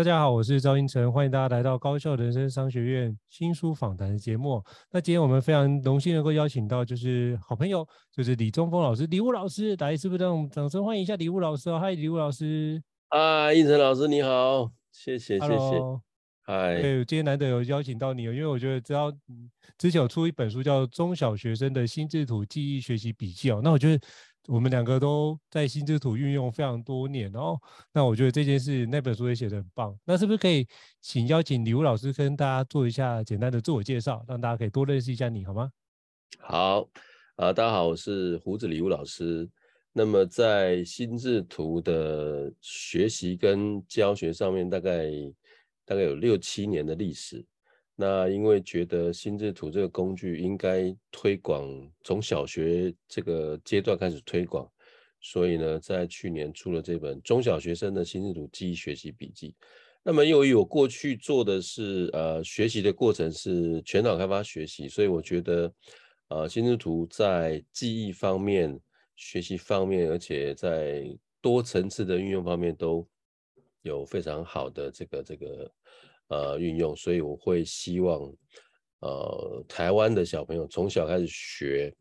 大家好，我是赵英成，欢迎大家来到高校人生商学院新书访谈的节目。那今天我们非常荣幸能够邀请到，就是好朋友，就是李宗峰老师，李武老师，来，是不是让我们掌声欢迎一下李武老师哦？嗨，李武老师。啊，胤丞老师你好，谢谢谢谢。嗨，对，今天难得有邀请到你哦，因为我觉得只要之前有出一本书叫《中小学生的心智图记忆学习笔记》哦，那我觉得。我们两个都在心智图运用非常多年，然后那我觉得这件事那本书也写得很棒。那是不是可以请邀请李武老师跟大家做一下简单的自我介绍，让大家可以多认识一下你好吗？好，啊，大家好，我是胡子李武老师。那么在心智图的学习跟教学上面，大概大概有六七年的历史。那因为觉得心智图这个工具应该推广，从小学这个阶段开始推广，所以呢，在去年出了这本《中小学生的心智图记忆学习笔记》。那么由于我过去做的是呃学习的过程是全脑开发学习，所以我觉得呃心智图在记忆方面、学习方面，而且在多层次的运用方面都有非常好的这个这个。呃，运用，所以我会希望，呃，台湾的小朋友从小开始学，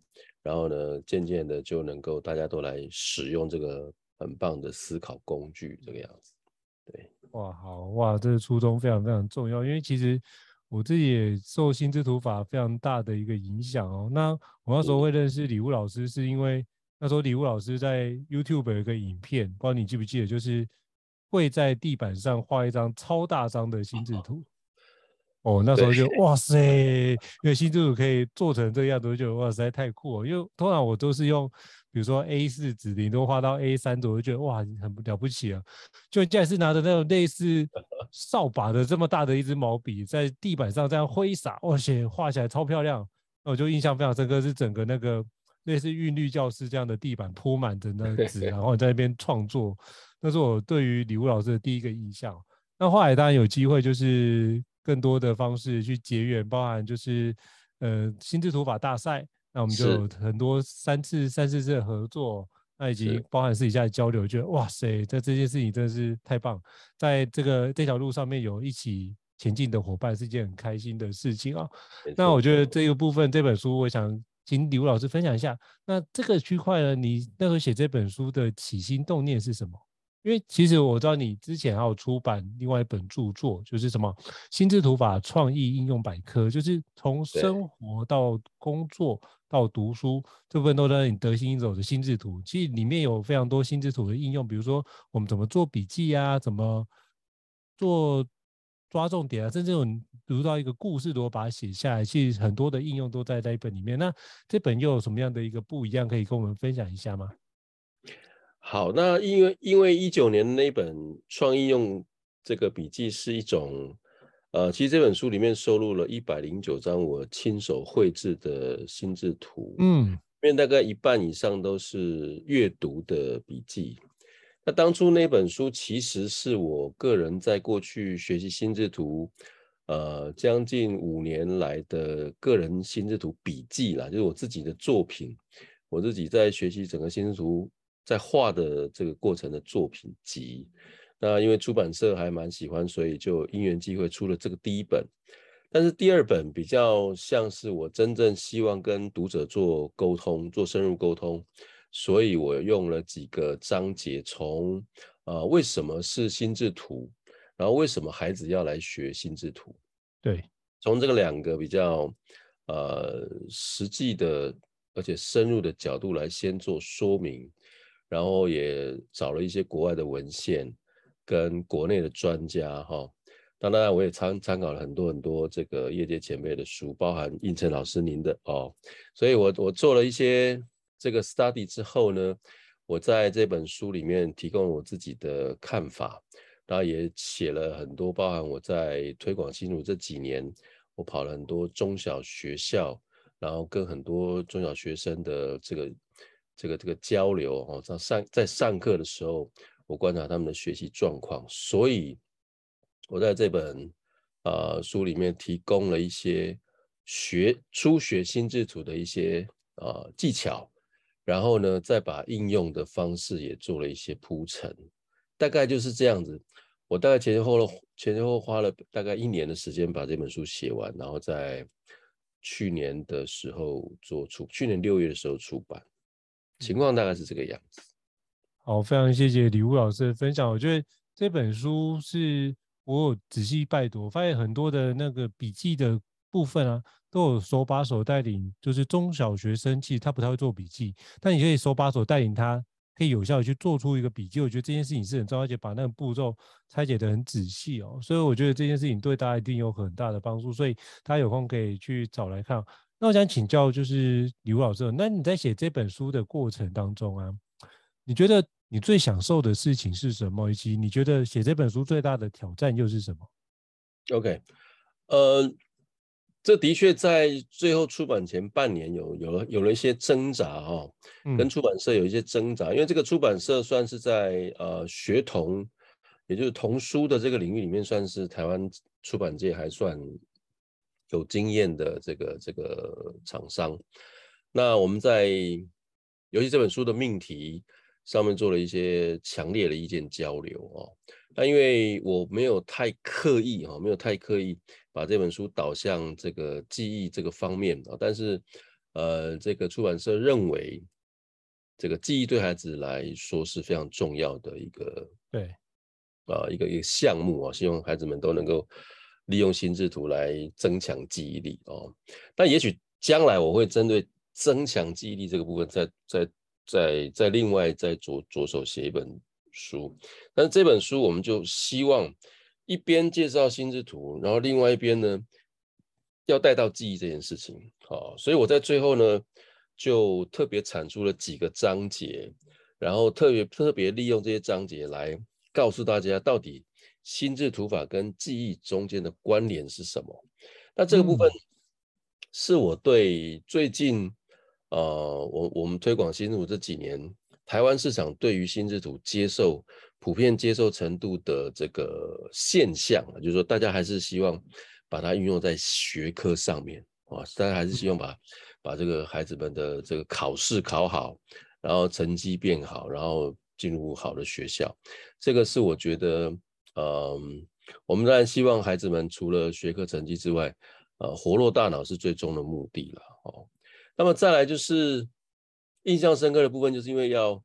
然后呢，渐渐的就能够大家都来使用这个很棒的思考工具，这个样子。对，哇，好哇，这个初衷非常非常重要，因为其实我自己也受心智图法非常大的一个影响哦。那我那时候会认识李物老师，是因为那时候李物老师在 YouTube 有一个影片，不知道你记不记得，就是。会在地板上画一张超大张的心智图，哦，那时候就 哇塞，因为心智图可以做成这个样子，就哇塞太酷了。因为通常我都是用，比如说 A 四纸，顶多画到 A 三左右，就觉得哇很了不起啊。就竟然是拿着那种类似 扫把的这么大的一支毛笔，在地板上这样挥洒，哇塞，画起来超漂亮。那我就印象非常深刻，是整个那个类似韵律教室这样的地板铺满着那纸，然后在那边创作。那是我对于李武老师的第一个印象。那后来当然有机会，就是更多的方式去结缘，包含就是呃心智图法大赛，那我们就有很多三次、三四次的合作，那以及包含私底下的交流，觉得哇塞，在这件事情真的是太棒，在这个这条路上面有一起前进的伙伴，是一件很开心的事情啊。那我觉得这个部分这本书，我想请李武老师分享一下。那这个区块呢，你那时候写这本书的起心动念是什么？因为其实我知道你之前还有出版另外一本著作，就是什么《心智图法创意应用百科》，就是从生活到工作到读书这部分都在你得心应手的心智图。其实里面有非常多心智图的应用，比如说我们怎么做笔记啊，怎么做抓重点啊，甚至有读到一个故事，如果把它写下来，其实很多的应用都在那一本里面。那这本又有什么样的一个不一样，可以跟我们分享一下吗？好，那因为因为一九年那本创意用这个笔记是一种呃，其实这本书里面收录了一百零九张我亲手绘制的心智图，嗯，因为大概一半以上都是阅读的笔记。那当初那本书其实是我个人在过去学习心智图，呃，将近五年来的个人心智图笔记啦，就是我自己的作品，我自己在学习整个心智图在画的这个过程的作品集。那因为出版社还蛮喜欢，所以就因缘际会出了这个第一本。但是第二本比较像是我真正希望跟读者做沟通，做深入沟通。所以我用了几个章节，从呃为什么是心智图，然后为什么孩子要来学心智图？对，从这个两个比较呃实际的而且深入的角度来先做说明，然后也找了一些国外的文献跟国内的专家哈。当然我也参参考了很多很多这个业界前辈的书，包含应成老师您的哦。所以我我做了一些。这个 study 之后呢，我在这本书里面提供我自己的看法，然后也写了很多，包含我在推广心智图这几年，我跑了很多中小学校，然后跟很多中小学生的这个这个这个交流哦，在上在上课的时候，我观察他们的学习状况，所以我在这本啊、呃、书里面提供了一些学初学心智图的一些啊、呃、技巧。然后呢，再把应用的方式也做了一些铺陈，大概就是这样子。我大概前前后后前前后后花了大概一年的时间把这本书写完，然后在去年的时候做出，去年六月的时候出版，情况大概是这个样子。好，非常谢谢李武老师的分享。我觉得这本书是我有仔细拜读，发现很多的那个笔记的部分啊。都有手把手带领，就是中小学生，其实他不太会做笔记，但你可以手把手带领他，可以有效的去做出一个笔记。我觉得这件事情是很重要，而且把那个步骤拆解得很仔细哦。所以我觉得这件事情对大家一定有很大的帮助，所以大家有空可以去找来看。那我想请教，就是李乌老师，那你在写这本书的过程当中啊，你觉得你最享受的事情是什么？以及你觉得写这本书最大的挑战又是什么？OK，呃。这的确在最后出版前半年有有了有了一些挣扎哈、哦，跟出版社有一些挣扎，嗯、因为这个出版社算是在呃学童，也就是童书的这个领域里面，算是台湾出版界还算有经验的这个这个厂商。那我们在尤其这本书的命题上面做了一些强烈的意见交流哦。那因为我没有太刻意哈，没有太刻意。把这本书导向这个记忆这个方面啊，但是，呃，这个出版社认为，这个记忆对孩子来说是非常重要的一个对啊一个一个项目啊，希望孩子们都能够利用心智图来增强记忆力哦。但也许将来我会针对增强记忆力这个部分再，再再再再另外再着着手写一本书。但是这本书我们就希望。一边介绍心智图，然后另外一边呢，要带到记忆这件事情，好，所以我在最后呢，就特别产出了几个章节，然后特别特别利用这些章节来告诉大家，到底心智图法跟记忆中间的关联是什么。那这个部分是我对最近，呃，我我们推广心智图这几年，台湾市场对于心智图接受。普遍接受程度的这个现象啊，就是说大家还是希望把它运用在学科上面啊，大家还是希望把把这个孩子们的这个考试考好，然后成绩变好，然后进入好的学校。这个是我觉得，嗯，我们当然希望孩子们除了学科成绩之外，呃，活络大脑是最终的目的了哦。那么再来就是印象深刻的部分，就是因为要。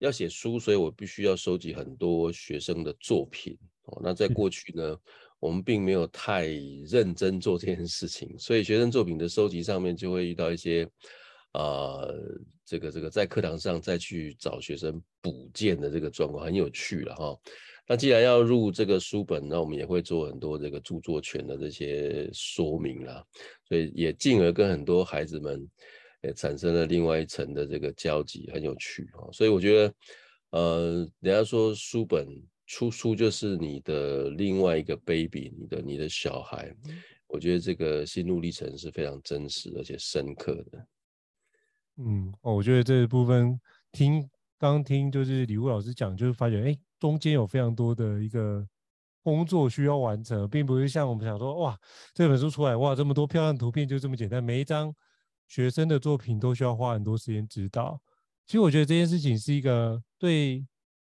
要写书，所以我必须要收集很多学生的作品哦。那在过去呢，我们并没有太认真做这件事情，所以学生作品的收集上面就会遇到一些啊、呃，这个这个在课堂上再去找学生补件的这个状况，很有趣了哈。那既然要入这个书本，那我们也会做很多这个著作权的这些说明啦，所以也进而跟很多孩子们。也产生了另外一层的这个交集，很有趣啊！所以我觉得，呃，人家说书本出书就是你的另外一个 baby，你的你的小孩，我觉得这个心路历程是非常真实而且深刻的。嗯，哦，我觉得这部分听刚听就是礼物老师讲，就是发觉哎，中间有非常多的一个工作需要完成，并不是像我们想说哇，这本书出来哇，这么多漂亮图片就这么简单，每一张学生的作品都需要花很多时间指导。其实我觉得这件事情是一个对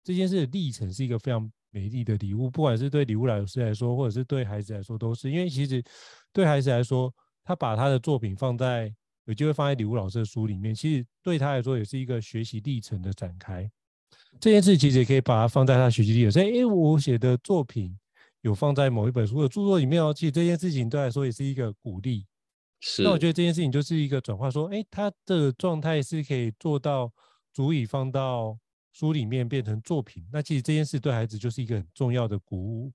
这件事的历程是一个非常美丽的礼物，不管是对礼物老师来说，或者是对孩子来说，都是因为其实对孩子来说，他把他的作品放在有机会放在礼物老师的书里面，其实对他来说也是一个学习历程的展开。这件事其实也可以把它放在他学习历程，所以，哎，我写的作品有放在某一本书的著作里面哦。其实这件事情对来说也是一个鼓励。是。那我觉得这件事情就是一个转化，说，哎，他的状态是可以做到足以放到书里面变成作品。那其实这件事对孩子就是一个很重要的鼓舞。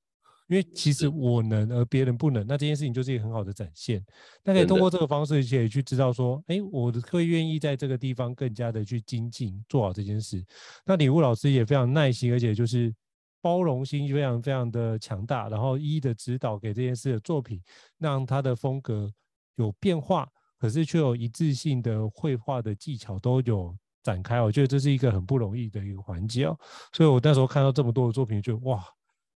因为其实我能，而别人不能，那这件事情就是一个很好的展现。那可以通过这个方式，可以去知道说，哎，我会愿意在这个地方更加的去精进，做好这件事。那礼物老师也非常耐心，而且就是包容心非常非常的强大，然后一一的指导给这件事的作品，让他的风格有变化，可是却有一致性的绘画的技巧都有展开。我觉得这是一个很不容易的一个环节哦。所以我那时候看到这么多的作品，就哇。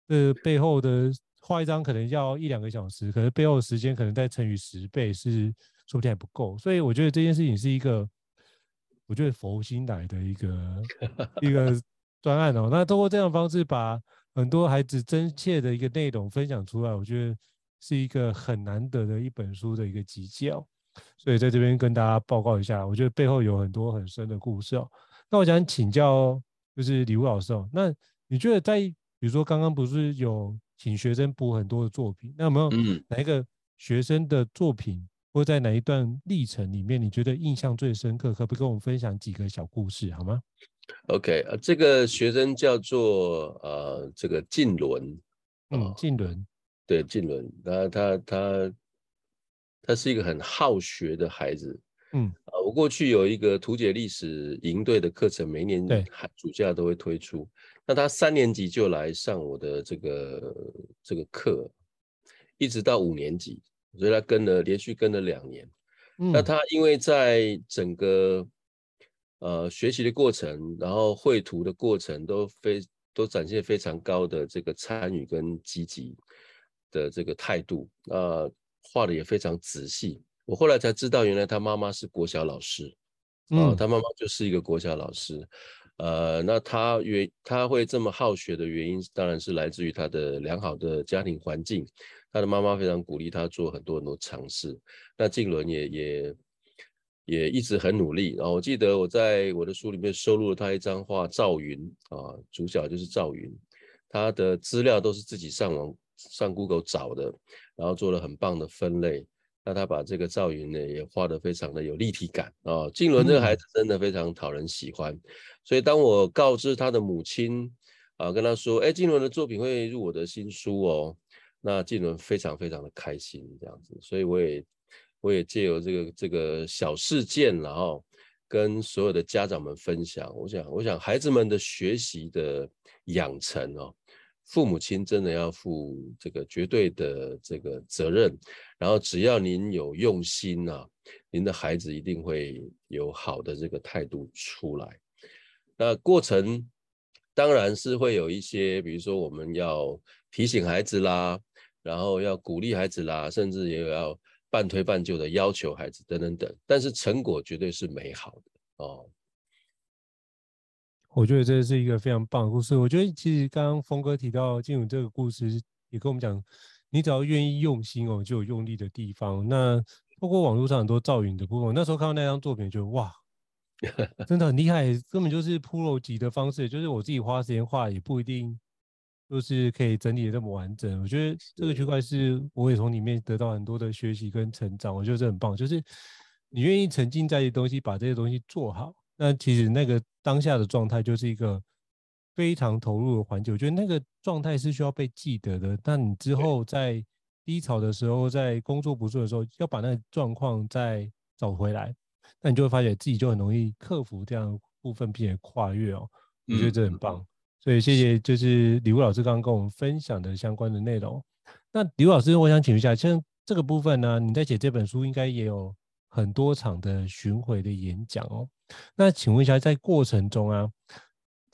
这背后的画一张可能要一两个小时，可是背后的时间可能再乘以十倍，是说不定还不够。所以我觉得这件事情是一个，我觉得佛心来的一个 一个专案哦。那通过这样的方式把很多孩子真切的一个内容分享出来，我觉得是一个很难得的一本书的一个集结哦。所以在这边跟大家报告一下，我觉得背后有很多很深的故事哦。那我想请教就是李武老师哦，那你觉得在比如说，刚刚不是有请学生补很多的作品，那有没有哪一个学生的作品，嗯、或在哪一段历程里面，你觉得印象最深刻？可不可以跟我们分享几个小故事，好吗？OK，呃，这个学生叫做呃，这个静伦，嗯，静伦，对，静伦，他他他他是一个很好学的孩子。嗯，我过去有一个图解历史营队的课程，每一年寒暑假都会推出。那他三年级就来上我的这个这个课，一直到五年级，所以他跟了连续跟了两年。嗯，那他因为在整个呃学习的过程，然后绘图的过程都非都展现非常高的这个参与跟积极的这个态度，啊，画的也非常仔细。我后来才知道，原来他妈妈是国小老师，啊，他妈妈就是一个国小老师，呃，那他原他会这么好学的原因，当然是来自于他的良好的家庭环境，他的妈妈非常鼓励他做很多很多尝试。那静伦也也也一直很努力，然后我记得我在我的书里面收录了他一张画赵云啊，主角就是赵云，他的资料都是自己上网上 Google 找的，然后做了很棒的分类。那他把这个赵云呢也画得非常的有立体感啊，静伦这个孩子真的非常讨人喜欢，嗯、所以当我告知他的母亲啊，跟他说，哎，静伦的作品会入我的新书哦，那静伦非常非常的开心这样子，所以我也我也借由这个这个小事件，然后跟所有的家长们分享，我想我想孩子们的学习的养成哦。父母亲真的要负这个绝对的这个责任，然后只要您有用心啊，您的孩子一定会有好的这个态度出来。那过程当然是会有一些，比如说我们要提醒孩子啦，然后要鼓励孩子啦，甚至也有要半推半就的要求孩子等等等，但是成果绝对是美好的哦。我觉得这是一个非常棒的故事。我觉得其实刚刚峰哥提到静伦这个故事，也跟我们讲，你只要愿意用心哦，就有用力的地方。那包括网络上很多赵云的部分，我那时候看到那张作品就，就哇，真的很厉害，根本就是 pro 级的方式，就是我自己花时间画也不一定就是可以整理的这么完整。我觉得这个区块是我也从里面得到很多的学习跟成长，我觉得这很棒，就是你愿意沉浸在东西，把这些东西做好。那其实那个当下的状态就是一个非常投入的环境，我觉得那个状态是需要被记得的。但你之后在低潮的时候，在工作不顺的时候，要把那个状况再找回来，那你就会发现自己就很容易克服这样的部分，并且跨越哦。我觉得这很棒。所以谢谢，就是礼物老师刚刚跟我们分享的相关的内容。那礼物老师，我想请问一下，像这个部分呢，你在写这本书应该也有很多场的巡回的演讲哦。那请问一下，在过程中啊，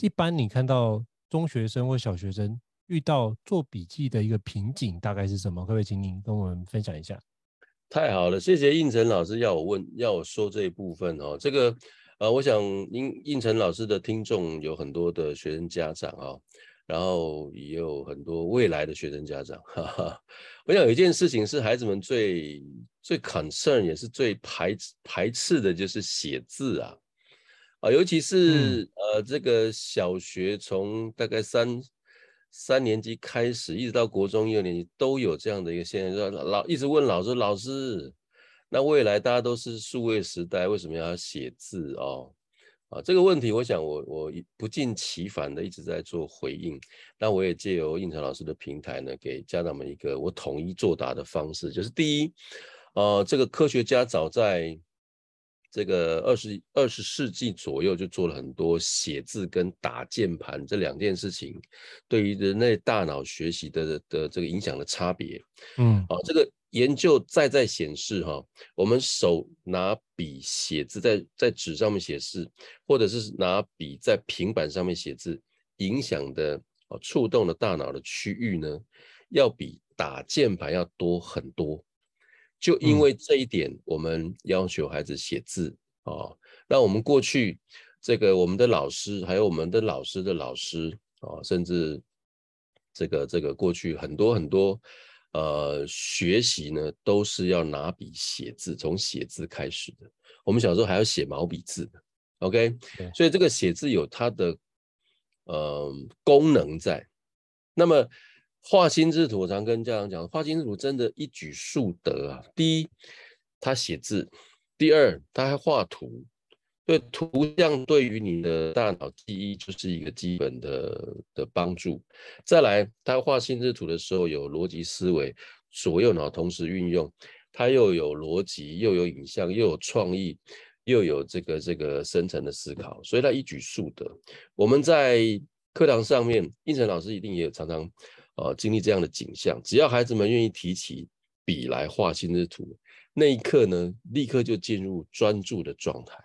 一般你看到中学生或小学生遇到做笔记的一个瓶颈，大概是什么？可不可以请您跟我们分享一下？太好了，谢谢应成老师要我问，要我说这一部分哦。这个呃，我想应应成老师的听众有很多的学生家长啊、哦，然后也有很多未来的学生家长。哈哈，我想有一件事情是孩子们最最 concern 也是最排排斥的，就是写字啊啊，尤其是、嗯、呃这个小学从大概三。三年级开始，一直到国中一二年级都有这样的一个现象，说老一直问老师，老师，那未来大家都是数位时代，为什么要写字哦？啊，这个问题，我想我我不厌其烦的一直在做回应。那我也借由应成老师的平台呢，给家长们一个我统一作答的方式，就是第一，呃，这个科学家早在。这个二十二十世纪左右就做了很多写字跟打键盘这两件事情，对于人类大脑学习的的这个影响的差别，嗯，啊，这个研究再再显示哈，我们手拿笔写字在在纸上面写字，或者是拿笔在平板上面写字，影响的啊触动的大脑的区域呢，要比打键盘要多很多。就因为这一点，我们要求孩子写字啊。那我们过去这个我们的老师，还有我们的老师的老师啊、哦，甚至这个这个过去很多很多呃学习呢，都是要拿笔写字，从写字开始的。我们小时候还要写毛笔字的，OK？对所以这个写字有它的呃功能在。那么。画心智图，我常跟家长讲，画心智图真的一举数得啊！第一，他写字；第二，他还画图。对，图像对于你的大脑记忆就是一个基本的的帮助。再来，他画心智图的时候有逻辑思维，左右脑同时运用，他又有逻辑，又有影像，又有创意，又有这个这个深层的思考，所以他一举数得。我们在课堂上面，应成老师一定也有常常。啊，经历这样的景象，只要孩子们愿意提起笔来画心之图，那一刻呢，立刻就进入专注的状态。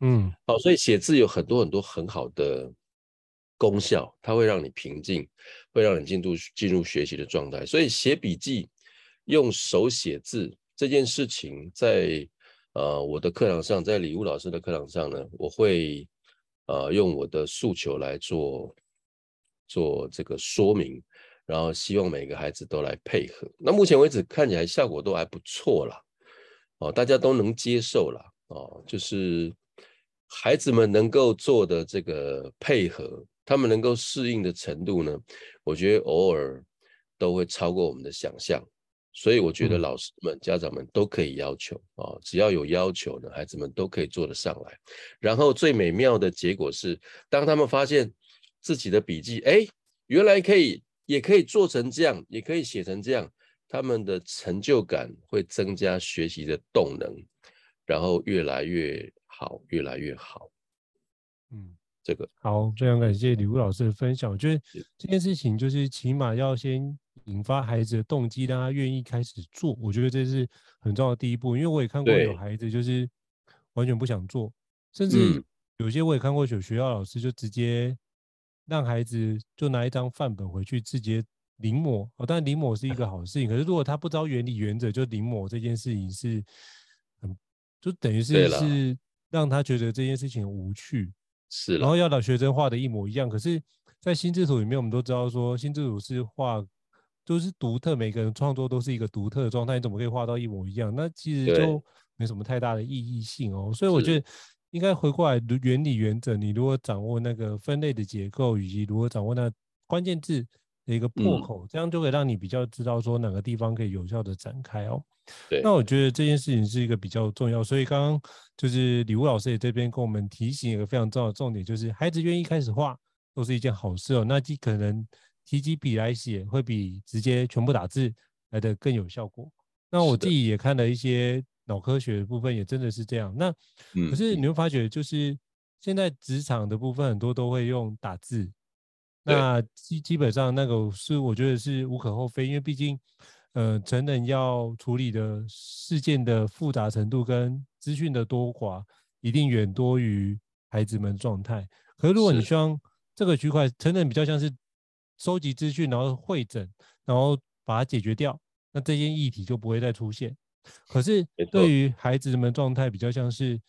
嗯，好，所以写字有很多很多很好的功效，它会让你平静，会让你进入进入学习的状态。所以写笔记、用手写字这件事情在，在呃我的课堂上，在礼物老师的课堂上呢，我会呃用我的诉求来做做这个说明。然后希望每个孩子都来配合。那目前为止看起来效果都还不错啦，哦，大家都能接受啦，哦，就是孩子们能够做的这个配合，他们能够适应的程度呢，我觉得偶尔都会超过我们的想象。所以我觉得老师们、嗯、家长们都可以要求哦，只要有要求呢，孩子们都可以做得上来。然后最美妙的结果是，当他们发现自己的笔记，哎，原来可以。也可以做成这样，也可以写成这样，他们的成就感会增加学习的动能，然后越来越好，越来越好。嗯，这个好，非常感谢礼物老师的分享。我觉得这件事情就是起码要先引发孩子的动机，让他愿意开始做。我觉得这是很重要的第一步，因为我也看过有孩子就是完全不想做，甚至有些我也看过有学校老师就直接。让孩子就拿一张范本回去直接临摹哦，当然临摹是一个好事情。可是如果他不知道原理原则就临摹这件事情是很，就等于是是让他觉得这件事情无趣。是，然后要把学生画的一模一样。可是，在心智图里面，我们都知道说心智图是画都是独特，每个人创作都是一个独特的状态，你怎么可以画到一模一样？那其实就没什么太大的意义性哦。所以我觉得。应该回过来原理原则，你如果掌握那个分类的结构，以及如何掌握那关键字的一个破口，嗯、这样就可以让你比较知道说哪个地方可以有效的展开哦。对，那我觉得这件事情是一个比较重要，所以刚刚就是礼物老师也这边跟我们提醒一个非常重要的重点，就是孩子愿意开始画都是一件好事哦。那既可能提起笔来写，会比直接全部打字来的更有效果。那我自己也看了一些。脑科学的部分也真的是这样。那可是你会发觉，就是现在职场的部分很多都会用打字。那基基本上那个是我觉得是无可厚非，因为毕竟，呃，成人要处理的事件的复杂程度跟资讯的多寡，一定远多于孩子们状态。可是如果你希望这个区块成人比较像是收集资讯，然后会诊，然后把它解决掉，那这件议题就不会再出现。可是对于孩子们状态比较像是。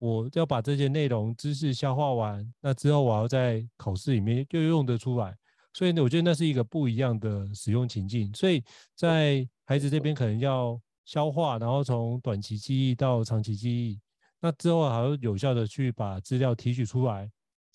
我要把这些内容知识消化完，那之后我要在考试里面就用得出来，所以呢，我觉得那是一个不一样的使用情境。所以在孩子这边可能要消化，然后从短期记忆到长期记忆，那之后还要有效的去把资料提取出来，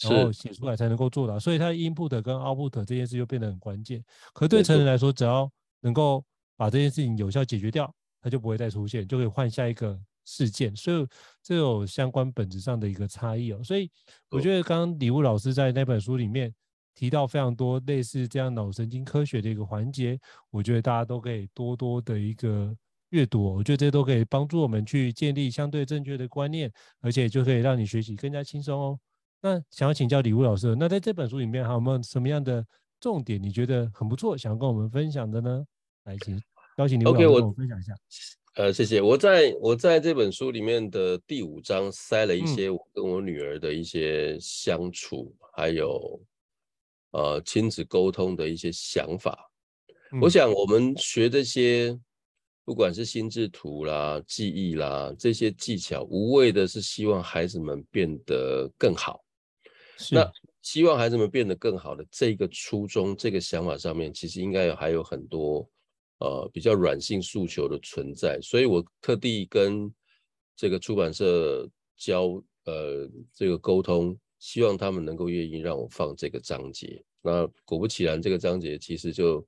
然后写出来才能够做到。所以他 input 跟 output 这件事就变得很关键。可对成人来说，只要能够把这件事情有效解决掉，他就不会再出现，就可以换下一个。事件，所以这有相关本质上的一个差异哦。所以我觉得刚刚礼物老师在那本书里面提到非常多类似这样脑神经科学的一个环节，我觉得大家都可以多多的一个阅读哦。我觉得这些都可以帮助我们去建立相对正确的观念，而且就可以让你学习更加轻松哦。那想要请教礼物老师，那在这本书里面还有没有什么样的重点你觉得很不错，想要跟我们分享的呢？来，请邀请礼物老师跟我分享一下。Okay, 呃，谢谢。我在我在这本书里面的第五章塞了一些我跟我女儿的一些相处，嗯、还有呃亲子沟通的一些想法。嗯、我想我们学这些，不管是心智图啦、记忆啦这些技巧，无谓的是希望孩子们变得更好。那希望孩子们变得更好的这个初衷、这个想法上面，其实应该有还有很多。呃，比较软性诉求的存在，所以我特地跟这个出版社交呃这个沟通，希望他们能够愿意让我放这个章节。那果不其然，这个章节其实就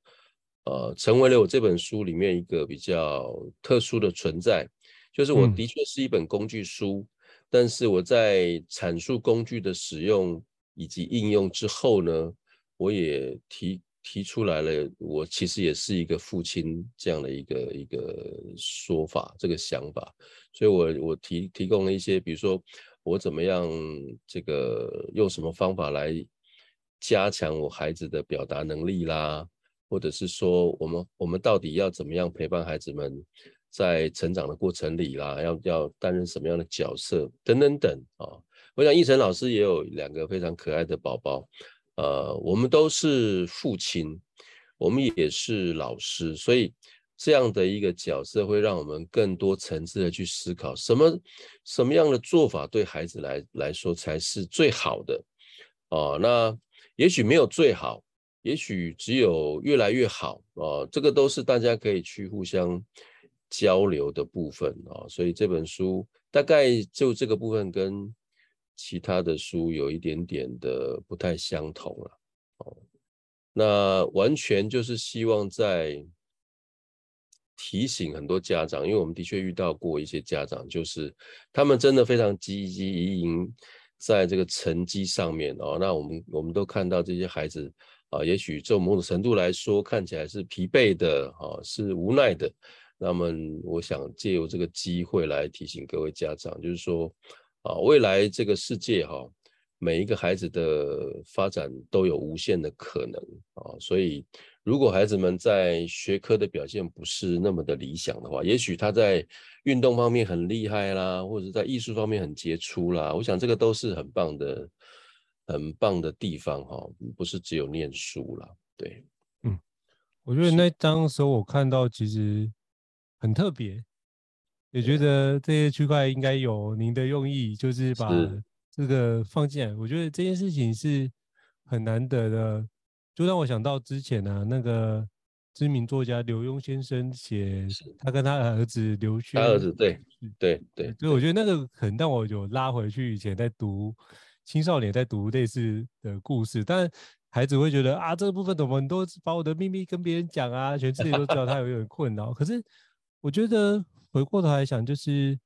呃成为了我这本书里面一个比较特殊的存在。就是我的确是一本工具书，嗯、但是我在阐述工具的使用以及应用之后呢，我也提。提出来了，我其实也是一个父亲这样的一个一个说法，这个想法，所以我我提提供了一些，比如说我怎么样这个用什么方法来加强我孩子的表达能力啦，或者是说我们我们到底要怎么样陪伴孩子们在成长的过程里啦，要要担任什么样的角色等等等啊，我想奕成老师也有两个非常可爱的宝宝。呃，我们都是父亲，我们也是老师，所以这样的一个角色会让我们更多层次的去思考，什么什么样的做法对孩子来来说才是最好的。哦、那也许没有最好，也许只有越来越好。哦、这个都是大家可以去互相交流的部分啊、所以这本书大概就这个部分跟。其他的书有一点点的不太相同了，哦，那完全就是希望在提醒很多家长，因为我们的确遇到过一些家长，就是他们真的非常汲汲营营在这个成绩上面哦，那我们我们都看到这些孩子啊，也许从某种程度来说看起来是疲惫的，啊，是无奈的。那么我想借由这个机会来提醒各位家长，就是说。啊，未来这个世界哈，每一个孩子的发展都有无限的可能啊，所以如果孩子们在学科的表现不是那么的理想的话，也许他在运动方面很厉害啦，或者在艺术方面很杰出啦，我想这个都是很棒的、很棒的地方哈，不是只有念书啦。对，嗯，我觉得那当时候我看到其实很特别。也觉得这些区块应该有您的用意，就是把这个放进来。我觉得这件事情是很难得的，就让我想到之前呢、啊，那个知名作家刘墉先生写他跟他儿子刘轩，他儿子对对对，所以我觉得那个可能让我有拉回去以前在读青少年在读类似的故事，但孩子会觉得啊，这个部分怎么都把我的秘密跟别人讲啊，全世界都知道，他有点困扰。可是我觉得。回过头来想，就是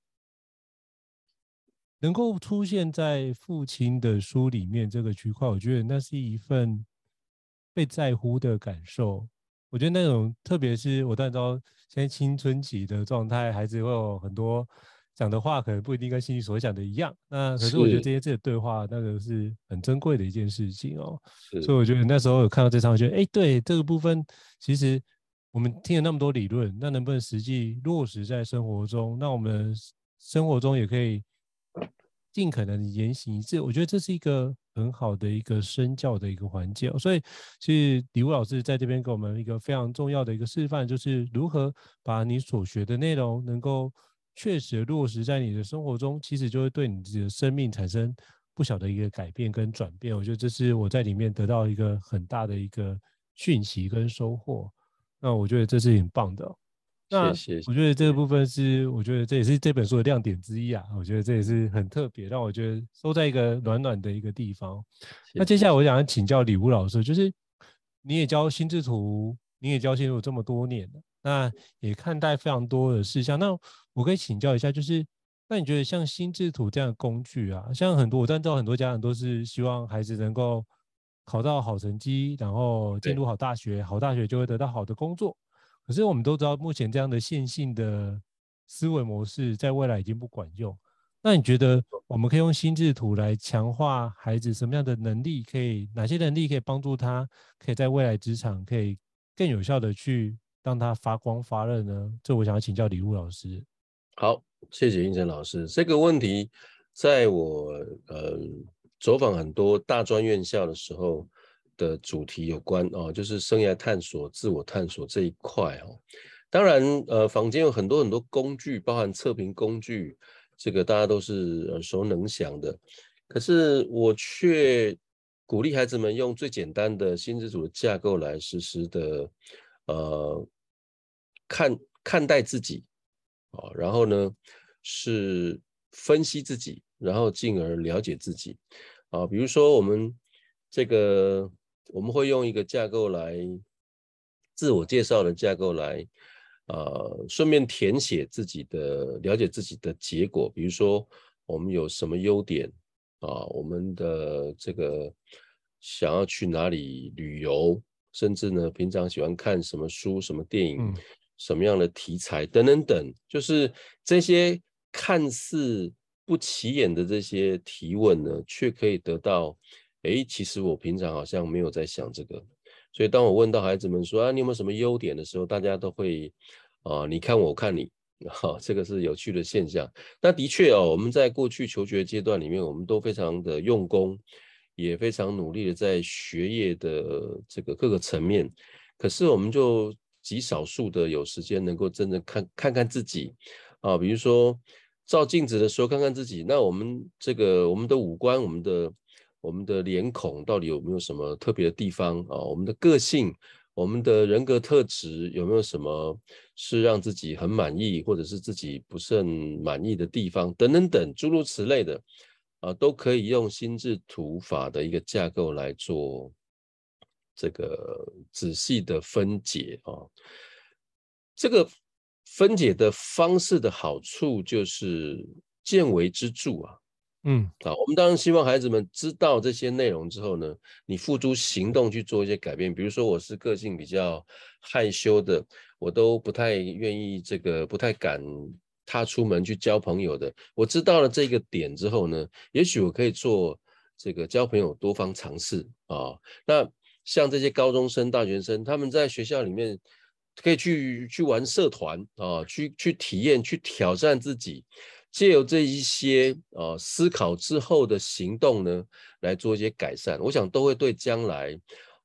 能够出现在父亲的书里面这个区块，我觉得那是一份被在乎的感受。我觉得那种，特别是我当然知道现在青春期的状态，孩子会有很多讲的话可能不一定跟心里所想的一样。那可是我觉得这些这些对话，那个是很珍贵的一件事情哦。所以我觉得那时候有看到这场，我觉得哎，对这个部分，其实我们听了那么多理论，那能不能实际落实在生活中？那我们生活中也可以尽可能言行一致。我觉得这是一个。很好的一个身教的一个环节，所以其实礼物老师在这边给我们一个非常重要的一个示范，就是如何把你所学的内容能够确实落实在你的生活中，其实就会对你自己的生命产生不小的一个改变跟转变。我觉得这是我在里面得到一个很大的一个讯息跟收获。那我觉得这是很棒的。那我觉得这个部分是，我觉得这也是这本书的亮点之一啊。我觉得这也是很特别，让我觉得收在一个暖暖的一个地方。那接下来我想要请教礼物老师，就是你也教心智图，你也教心智图这么多年了，那也看待非常多的事项。那我可以请教一下，就是那你觉得像心智图这样的工具啊，像很多我知道很多家长都是希望孩子能够考到好成绩，然后进入好大学，好大学就会得到好的工作。可是我们都知道，目前这样的线性的思维模式在未来已经不管用。那你觉得我们可以用心智图来强化孩子什么样的能力？可以哪些能力可以帮助他，可以在未来职场可以更有效的去让他发光发热呢？这我想要请教礼物老师。好，谢谢应成老师。这个问题在我呃走访很多大专院校的时候。的主题有关哦，就是生涯探索、自我探索这一块哦。当然，呃，坊间有很多很多工具，包含测评工具，这个大家都是耳熟能详的。可是我却鼓励孩子们用最简单的心智组的架构来实时的呃看看待自己啊，然后呢是分析自己，然后进而了解自己啊。比如说我们这个。我们会用一个架构来自我介绍的架构来，呃，顺便填写自己的了解自己的结果，比如说我们有什么优点啊，我们的这个想要去哪里旅游，甚至呢平常喜欢看什么书、什么电影、嗯、什么样的题材等等等，就是这些看似不起眼的这些提问呢，却可以得到。诶，其实我平常好像没有在想这个，所以当我问到孩子们说啊，你有没有什么优点的时候，大家都会啊，你看我，看你，哈、啊，这个是有趣的现象。那的确哦，我们在过去求学阶段里面，我们都非常的用功，也非常努力的在学业的这个各个层面，可是我们就极少数的有时间能够真正看看看自己啊，比如说照镜子的时候看看自己，那我们这个我们的五官，我们的。我们的脸孔到底有没有什么特别的地方啊？我们的个性，我们的人格特质有没有什么是让自己很满意，或者是自己不甚满意的地方？等等等，诸如此类的啊，都可以用心智图法的一个架构来做这个仔细的分解啊。这个分解的方式的好处就是见微知著啊。嗯，好，我们当然希望孩子们知道这些内容之后呢，你付诸行动去做一些改变。比如说，我是个性比较害羞的，我都不太愿意这个，不太敢踏出门去交朋友的。我知道了这个点之后呢，也许我可以做这个交朋友多方尝试啊。那像这些高中生、大学生，他们在学校里面可以去去玩社团啊，去去体验、去挑战自己。借由这一些啊思考之后的行动呢，来做一些改善，我想都会对将来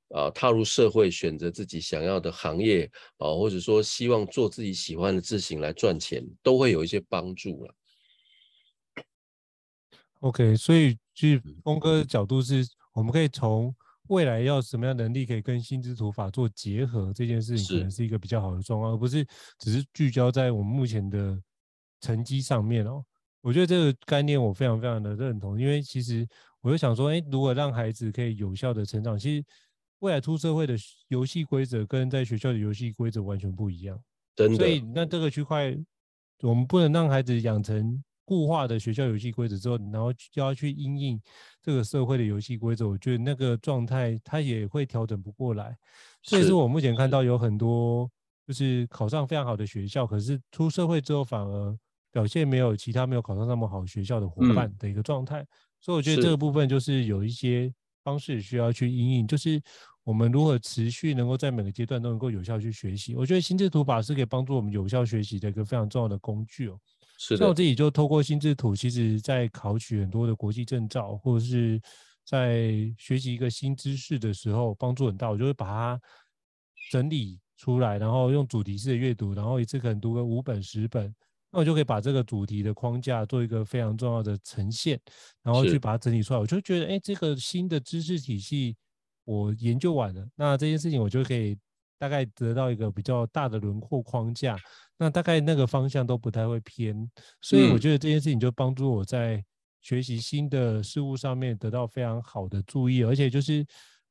啊、呃、踏入社会、选择自己想要的行业啊、呃，或者说希望做自己喜欢的事情来赚钱，都会有一些帮助了。OK，所以据峰哥的角度是，我们可以从未来要什么样能力可以跟心智图法做结合这件事情，可能是一个比较好的状况，而不是只是聚焦在我们目前的。成绩上面哦，我觉得这个概念我非常非常的认同，因为其实我就想说，哎，如果让孩子可以有效的成长，其实未来出社会的游戏规则跟在学校的游戏规则完全不一样。真的。所以那这个区块，我们不能让孩子养成固化的学校游戏规则之后，然后就要去因应这个社会的游戏规则，我觉得那个状态它也会调整不过来。所以是我目前看到有很多就是考上非常好的学校，可是出社会之后反而。表现没有其他没有考上那么好学校的伙伴的一个状态。嗯、所以我觉得这个部分就是有一些方式需要去因应，就是我们如何持续能够在每个阶段都能够有效去学习。我觉得心智图法是可以帮助我们有效学习的一个非常重要的工具哦。是的。像我自己就透过心智图，其实在考取很多的国际证照，或者是在学习一个新知识的时候，帮助很大。我就会把它整理出来，然后用主题式的阅读，然后一次可能读个五本十本，那我就可以把这个主题的框架做一个非常重要的呈现，然后去把它整理出来。我就觉得，哎，这个新的知识体系我研究完了，那这件事情我就可以大概得到一个比较大的轮廓框架，那大概那个方向都不太会偏，所以我觉得这件事情就帮助我在学习新的事物上面得到非常好的注意，而且就是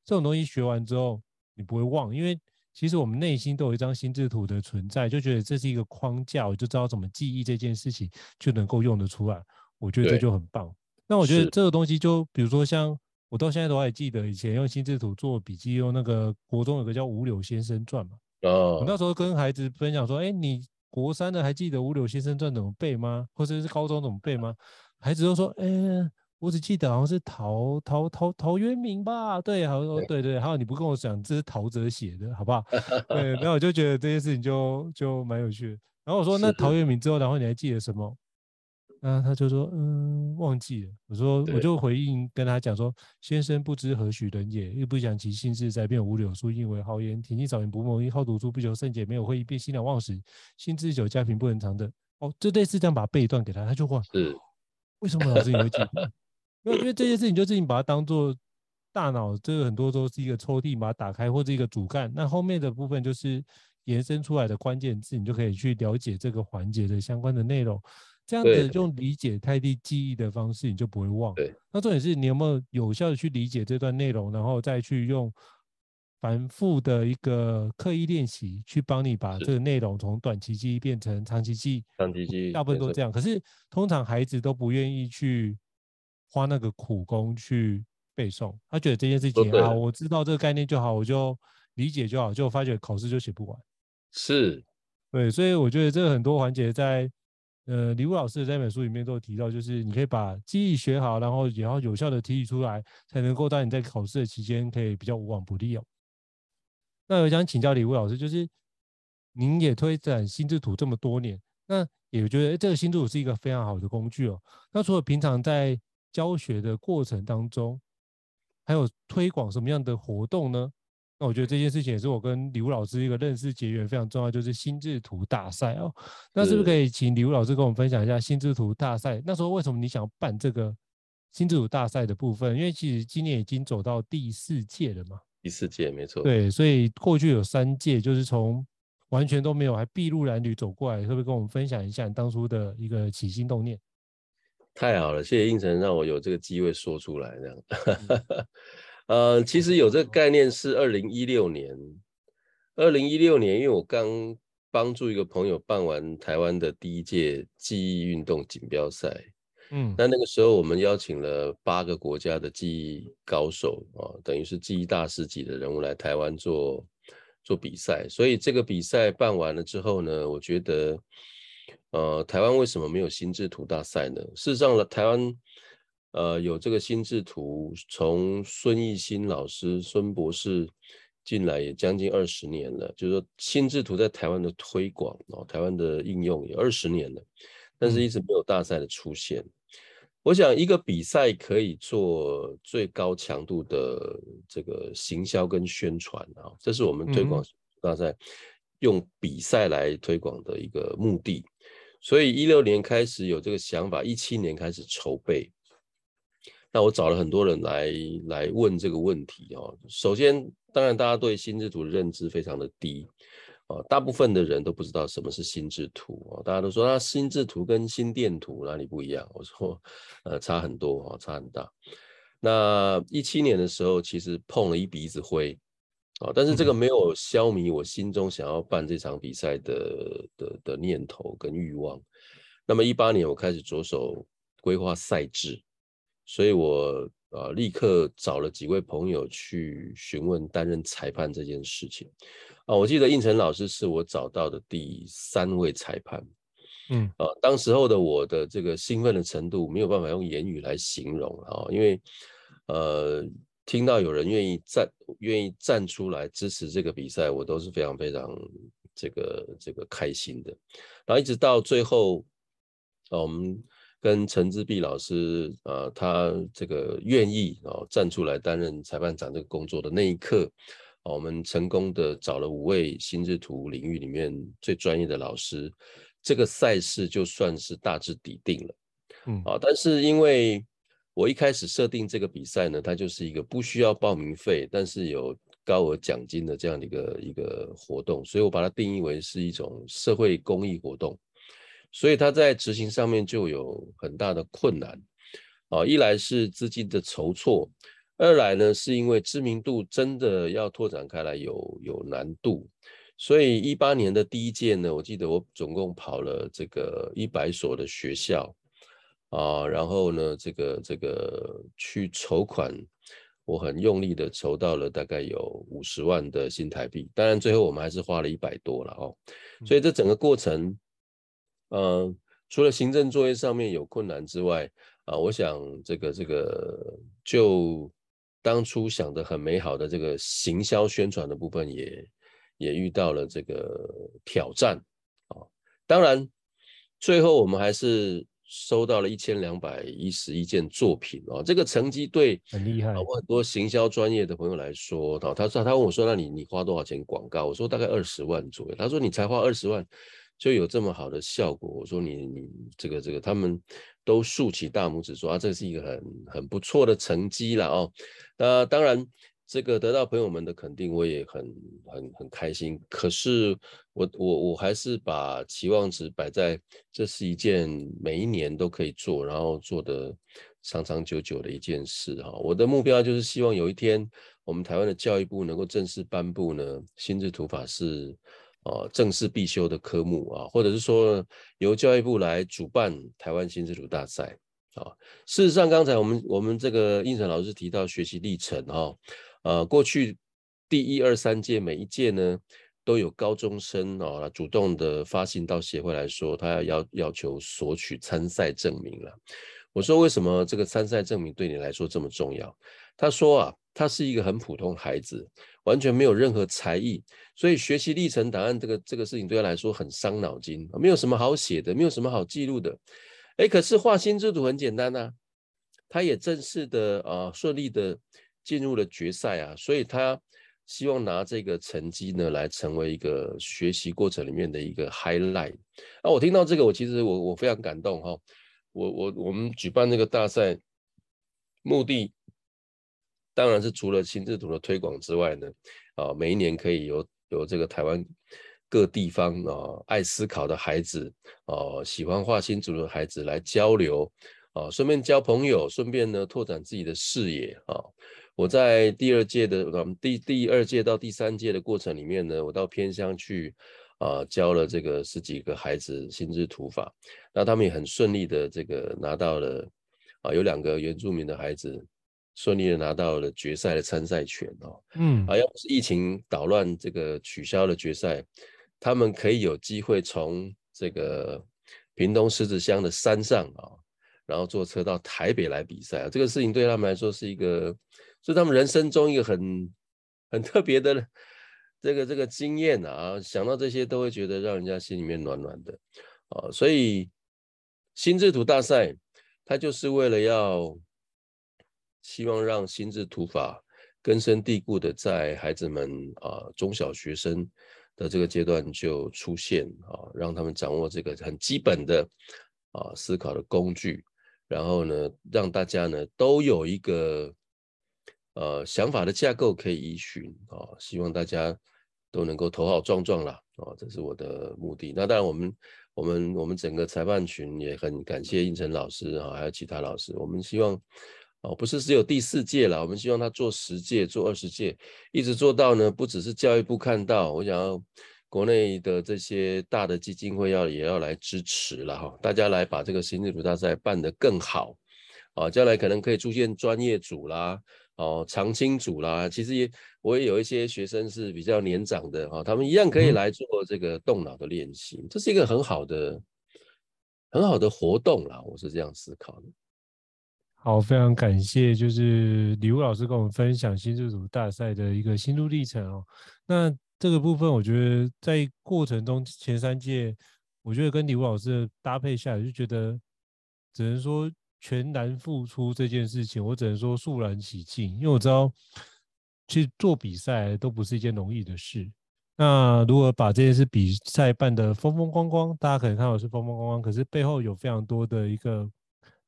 这种东西学完之后你不会忘，因为。其实我们内心都有一张心智图的存在，就觉得这是一个框架，我就知道怎么记忆这件事情，就能够用得出来。我觉得这就很棒。那我觉得这个东西就比如说像我到现在都还记得，以前用心智图做笔记，用那个国中有个叫《五柳先生传》嘛。哦。我那时候跟孩子分享说：“哎，你国三的还记得《五柳先生传》怎么背吗？或者是高中怎么背吗？”孩子都说：“哎。”我只记得好像是陶陶陶陶渊明吧，对，好像说对对，还有你不跟我讲这是陶喆写的，好不好？对，然后我就觉得这件事情就就蛮有趣的。然后我说那陶渊明之后，然后你还记得什么？那他就说嗯，忘记了。我说我就回应跟他讲说，先生不知何许人也，又不想其心志在，便无柳树，因为豪言。田径少年不梦，因好读书，不求甚解，没有会意，便心两忘食。心志久，家贫不能常德。哦，就类似这样把背段给他，他就话是为什么老师你会记得？因为因为这件事情，就是你把它当做大脑，这个很多都是一个抽屉，把它打开或者一个主干，那后面的部分就是延伸出来的关键字，你就可以去了解这个环节的相关的内容。这样子用理解代替记忆的方式，你就不会忘。对。那重点是你有没有有效的去理解这段内容，然后再去用反复的一个刻意练习，去帮你把这个内容从短期记忆变成长期记忆。长期记忆。大部分都这样，可是通常孩子都不愿意去。花那个苦功去背诵，他觉得这件事情啊，我知道这个概念就好，我就理解就好，就发觉考试就写不完。是，对，所以我觉得这个很多环节在呃李武老师的这本书里面都有提到，就是你可以把记忆学好，然后也要有效的提取出来，才能够当你在考试的期间可以比较无往不利哦。那我想请教李武老师，就是您也推展心智图这么多年，那也觉得这个心智图是一个非常好的工具哦。那除了平常在教学的过程当中，还有推广什么样的活动呢？那我觉得这件事情也是我跟李武老师一个认识结缘非常重要，就是心智图大赛哦。那是不是可以请李武老师跟我们分享一下心智图大赛？那时候为什么你想要办这个心智图大赛的部分？因为其实今年已经走到第四届了嘛。第四届没错。对，所以过去有三届，就是从完全都没有还筚路蓝缕走过来，可不可以跟我们分享一下你当初的一个起心动念？太好了，谢谢应成让我有这个机会说出来这样。呃，其实有这个概念是二零一六年，二零一六年，因为我刚帮助一个朋友办完台湾的第一届记忆运动锦标赛，嗯，那那个时候我们邀请了八个国家的记忆高手啊，等于是记忆大师级的人物来台湾做做比赛，所以这个比赛办完了之后呢，我觉得。呃，台湾为什么没有心智图大赛呢？事实上呢，台湾呃有这个心智图，从孙艺兴老师、孙博士进来也将近二十年了。就是说，心智图在台湾的推广哦，台湾的应用也二十年了，但是一直没有大赛的出现。嗯、我想，一个比赛可以做最高强度的这个行销跟宣传啊，这是我们推广大赛用比赛来推广的一个目的。所以一六年开始有这个想法，一七年开始筹备。那我找了很多人来来问这个问题哦。首先，当然大家对心智图的认知非常的低啊，大部分的人都不知道什么是心智图啊。大家都说那心智图跟心电图哪里不一样？我说呃差很多哦，差很大。那一七年的时候，其实碰了一鼻子灰。啊，但是这个没有消弭我心中想要办这场比赛的的的念头跟欲望。那么一八年我开始着手规划赛制，所以我呃立刻找了几位朋友去询问担任裁判这件事情。啊，我记得应成老师是我找到的第三位裁判。嗯，啊，当时候的我的这个兴奋的程度没有办法用言语来形容啊，因为呃，听到有人愿意站愿意站出来支持这个比赛，我都是非常非常这个这个开心的。然后一直到最后，啊，我们跟陈志碧老师啊，他这个愿意啊站出来担任裁判长这个工作的那一刻。我们成功的找了五位心智图领域里面最专业的老师，这个赛事就算是大致底定了。嗯，啊，但是因为我一开始设定这个比赛呢，它就是一个不需要报名费，但是有高额奖金的这样的一个一个活动，所以我把它定义为是一种社会公益活动，所以它在执行上面就有很大的困难。啊，一来是资金的筹措。二来呢，是因为知名度真的要拓展开来有有难度，所以一八年的第一届呢，我记得我总共跑了这个一百所的学校啊，然后呢，这个这个去筹款，我很用力的筹到了大概有五十万的新台币，当然最后我们还是花了一百多了哦，所以这整个过程，嗯，除了行政作业上面有困难之外啊，我想这个这个就。当初想的很美好的这个行销宣传的部分也，也也遇到了这个挑战啊。当然，最后我们还是收到了一千两百一十一件作品啊。这个成绩对很厉害。我很多行销专业的朋友来说，他说他问我说：“那你你花多少钱广告？”我说：“大概二十万左右。”他说：“你才花二十万就有这么好的效果？”我说你：“你这个这个他们。”都竖起大拇指说啊，这是一个很很不错的成绩了哦。那当然，这个得到朋友们的肯定，我也很很很开心。可是我我我还是把期望值摆在这是一件每一年都可以做，然后做得长长久久的一件事哈。我的目标就是希望有一天，我们台湾的教育部能够正式颁布呢，心智图法是。啊，正式必修的科目啊，或者是说由教育部来主办台湾心智图大赛啊。事实上，刚才我们我们这个胤丞老师提到学习历程哈，呃，过去第一二三届每一届呢，都有高中生啊主动的发信到协会来说，他要要要求索取参赛证明了。我说，为什么这个参赛证明对你来说这么重要？他说啊，他是一个很普通孩子。完全没有任何才艺，所以学习历程档案这个这个事情对他来说很伤脑筋，没有什么好写的，没有什么好记录的。哎，可是画心之图很简单呐、他也正式的啊顺利的进入了决赛啊，所以他希望拿这个成绩呢来成为一个学习过程里面的一个 highlight。啊，我听到这个，我其实我我非常感动哈、哦，我我我们举办这个大赛目的。当然是除了心智图的推广之外呢，啊，每一年可以有有这个台湾各地方啊爱思考的孩子啊，喜欢画心智图的孩子来交流啊，顺便交朋友，顺便呢拓展自己的视野啊。我在第二届的我们第第二届到第三届的过程里面呢，我到偏乡去啊教了这个十几个孩子心智图法，那他们也很顺利的这个拿到了啊，有两个原住民的孩子。顺利的拿到了决赛的参赛权哦，嗯，啊，要不是疫情捣乱，这个取消了决赛，他们可以有机会从这个屏东狮子乡的山上啊，然后坐车到台北来比赛啊，这个事情对他们来说是一个，是他们人生中一个很很特别的这个这个经验啊，想到这些都会觉得让人家心里面暖暖的啊，所以心智图大赛，它就是为了要。希望让心智图法根深蒂固的在孩子们啊中小学生的这个阶段就出现啊，让他们掌握这个很基本的啊思考的工具，然后呢，让大家呢都有一个呃想法的架构可以依循啊，希望大家都能够头好壮壮啦啊，这是我的目的。那当然，我们我们我们整个裁判群也很感谢应成老师啊，还有其他老师，我们希望。哦，不是只有第四届了，我们希望他做十届、做二十届，一直做到呢。不只是教育部看到，我想要国内的这些大的基金会要也要来支持了哈。大家来把这个心智图大赛办得更好啊，将来可能可以出现专业组啦，哦，常青组啦。其实也我也有一些学生是比较年长的哈，他们一样可以来做这个动脑的练习，这是一个很好的很好的活动啦，我是这样思考的。好，非常感谢，就是礼物老师跟我们分享心智图大赛的一个心路历程哦。那这个部分，我觉得在过程中前三届，我觉得跟礼物老师的搭配下来，就觉得只能说全然付出这件事情，我只能说肃然起敬，因为我知道去做比赛都不是一件容易的事。那如果把这件事比赛办得风风光光，大家可能看到是风风光光，可是背后有非常多的一个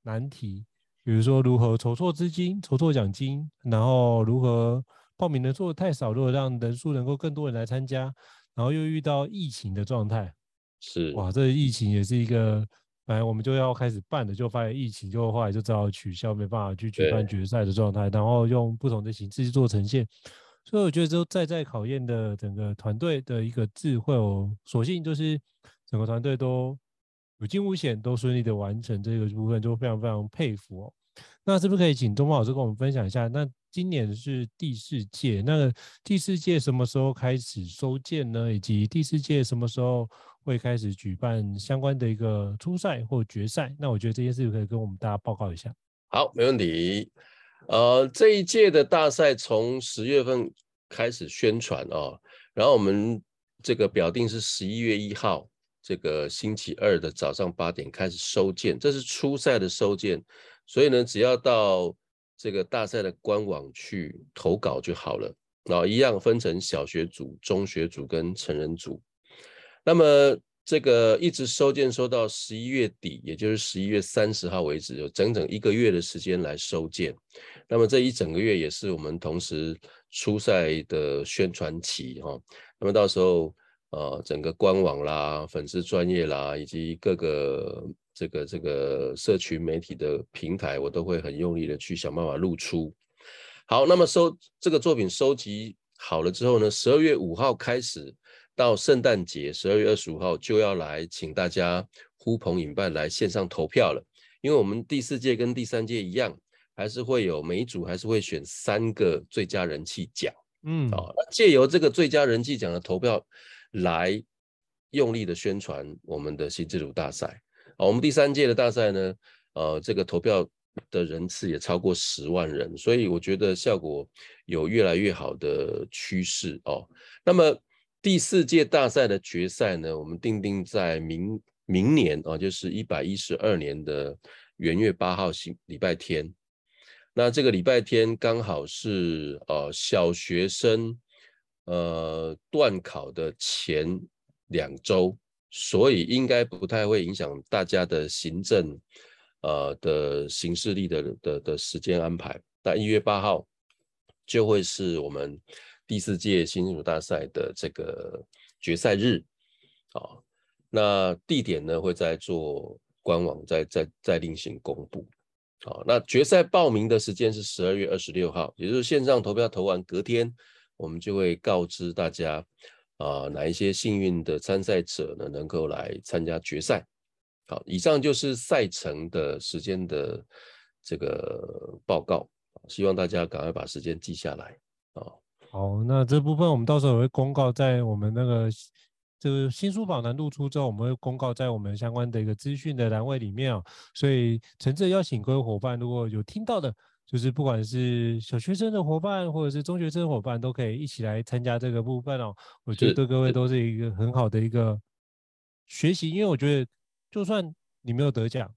难题。比如说如何筹措资金、筹措奖金，然后如何报名人数太少，如何让人数能够更多人来参加，然后又遇到疫情的状态，是。哇，这个疫情也是一个，本来我们就要开始办的，就发现疫情，就后来就只好取消，没办法去举办决赛的状态，然后用不同的形式去做呈现，所以我觉得都再再考验的整个团队的一个智慧哦，所幸就是整个团队都。有惊无险都顺利的完成这个部分，就非常非常佩服哦。那是不是可以请东方老师跟我们分享一下？那今年是第四届，那第四届什么时候开始收件呢？以及第四届什么时候会开始举办相关的一个初赛或决赛？那我觉得这件事情可以跟我们大家报告一下。好，没问题。呃，这一届的大赛从十月份开始宣传哦，然后我们这个表定是十一月一号。这个星期二的早上八点开始收件，这是初赛的收件，所以呢，只要到这个大赛的官网去投稿就好了。然后一样分成小学组、中学组跟成人组。那么这个一直收件收到十一月底，也就是十一月三十号为止，有整整一个月的时间来收件。那么这一整个月也是我们同时初赛的宣传期哈。那么到时候。呃，整个官网啦、粉丝专业啦，以及各个这个这个社群媒体的平台，我都会很用力的去想办法露出。好，那么收这个作品收集好了之后呢，十二月五号开始到圣诞节，十二月二十五号就要来请大家呼朋引伴来线上投票了。因为我们第四届跟第三届一样，还是会有每一组还是会选三个最佳人气奖。嗯，好，那借由这个最佳人气奖的投票。来用力的宣传我们的心智图大赛啊！我们第三届的大赛呢，呃，这个投票的人次也超过十万人，所以我觉得效果有越来越好的趋势哦。那么第四届大赛的决赛呢，我们定定在明明年啊，就是一百一十二年的元月八号星礼拜天。那这个礼拜天刚好是呃小学生。呃，段考的前两周，所以应该不太会影响大家的行政，呃的行事历的的的时间安排。那一月八号就会是我们第四届心智图大赛的这个决赛日，啊、哦，那地点呢会在做官网再再再另行公布，啊、那决赛报名的时间是十二月二十六号，也就是线上投票投完隔天。我们就会告知大家，啊、哪一些幸运的参赛者呢，能够来参加决赛。好，以上就是赛程的时间的这个报告，希望大家赶快把时间记下来。啊，好，那这部分我们到时候也会公告在我们那个这个新书榜单露出之后，我们会公告在我们相关的一个资讯的栏位里面啊。所以诚挚邀请各位伙伴，如果有听到的。就是不管是小学生的伙伴，或者是中学生的伙伴，都可以一起来参加这个部分哦。我觉得对各位都是一个很好的一个学习，因为我觉得就算你没有得奖，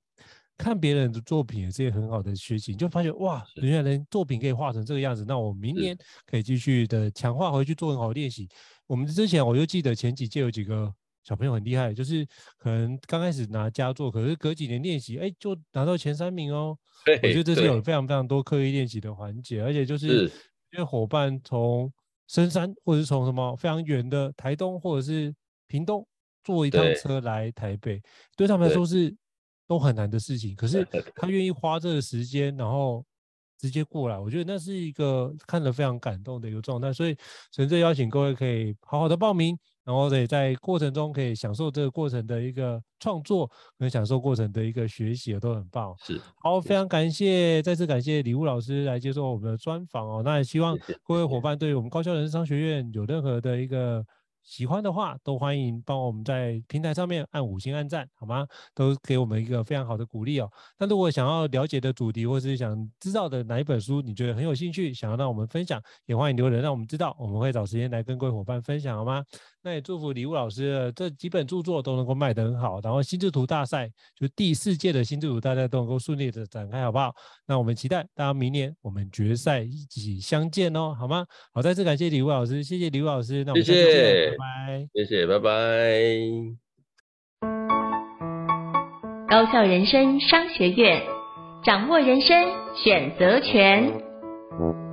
看别人的作品也是一个很好的学习，你就发现哇，人家人作品可以画成这个样子，那我明年可以继续的强化回去做很好的练习。我们之前我就记得前几届有几个小朋友很厉害，就是可能刚开始拿佳作，可是隔几年练习，哎，就拿到前三名哦。我觉得这是有非常非常多刻意练习的环节，而且就是因为伙伴从深山或者是从什么非常远的台东或者是屏东坐一趟车来台北，对他们来说是都很难的事情。可是 他愿意花这个时间，然后直接过来，我觉得那是一个看得非常感动的一个状态。所以诚挚邀请各位可以好好的报名。然后得在过程中可以享受这个过程的一个创作，跟享受过程的一个学习，都很棒。是，好，非常感谢，再次感谢礼物老师来接受我们的专访哦。那也希望各位伙伴对于我们高校人生商学院有任何的一个喜欢的话，都欢迎帮我们在平台上面按五星按赞，好吗？都给我们一个非常好的鼓励哦。那如果想要了解的主题，或是想知道的哪一本书，你觉得很有兴趣，想要让我们分享，也欢迎留言让我们知道，我们会找时间来跟各位伙伴分享，好吗？那也祝福礼物老师的这几本著作都能够卖得很好，然后心智图大赛就第四届的心智图大赛都能够顺利的展开，好不好？那我们期待大家明年我们决赛一起相见哦，好吗？好，再次感谢礼物老师，谢谢李物老师，那我们下次见，谢谢，拜拜，谢谢，拜拜。高校人生商学院，掌握人生选择权。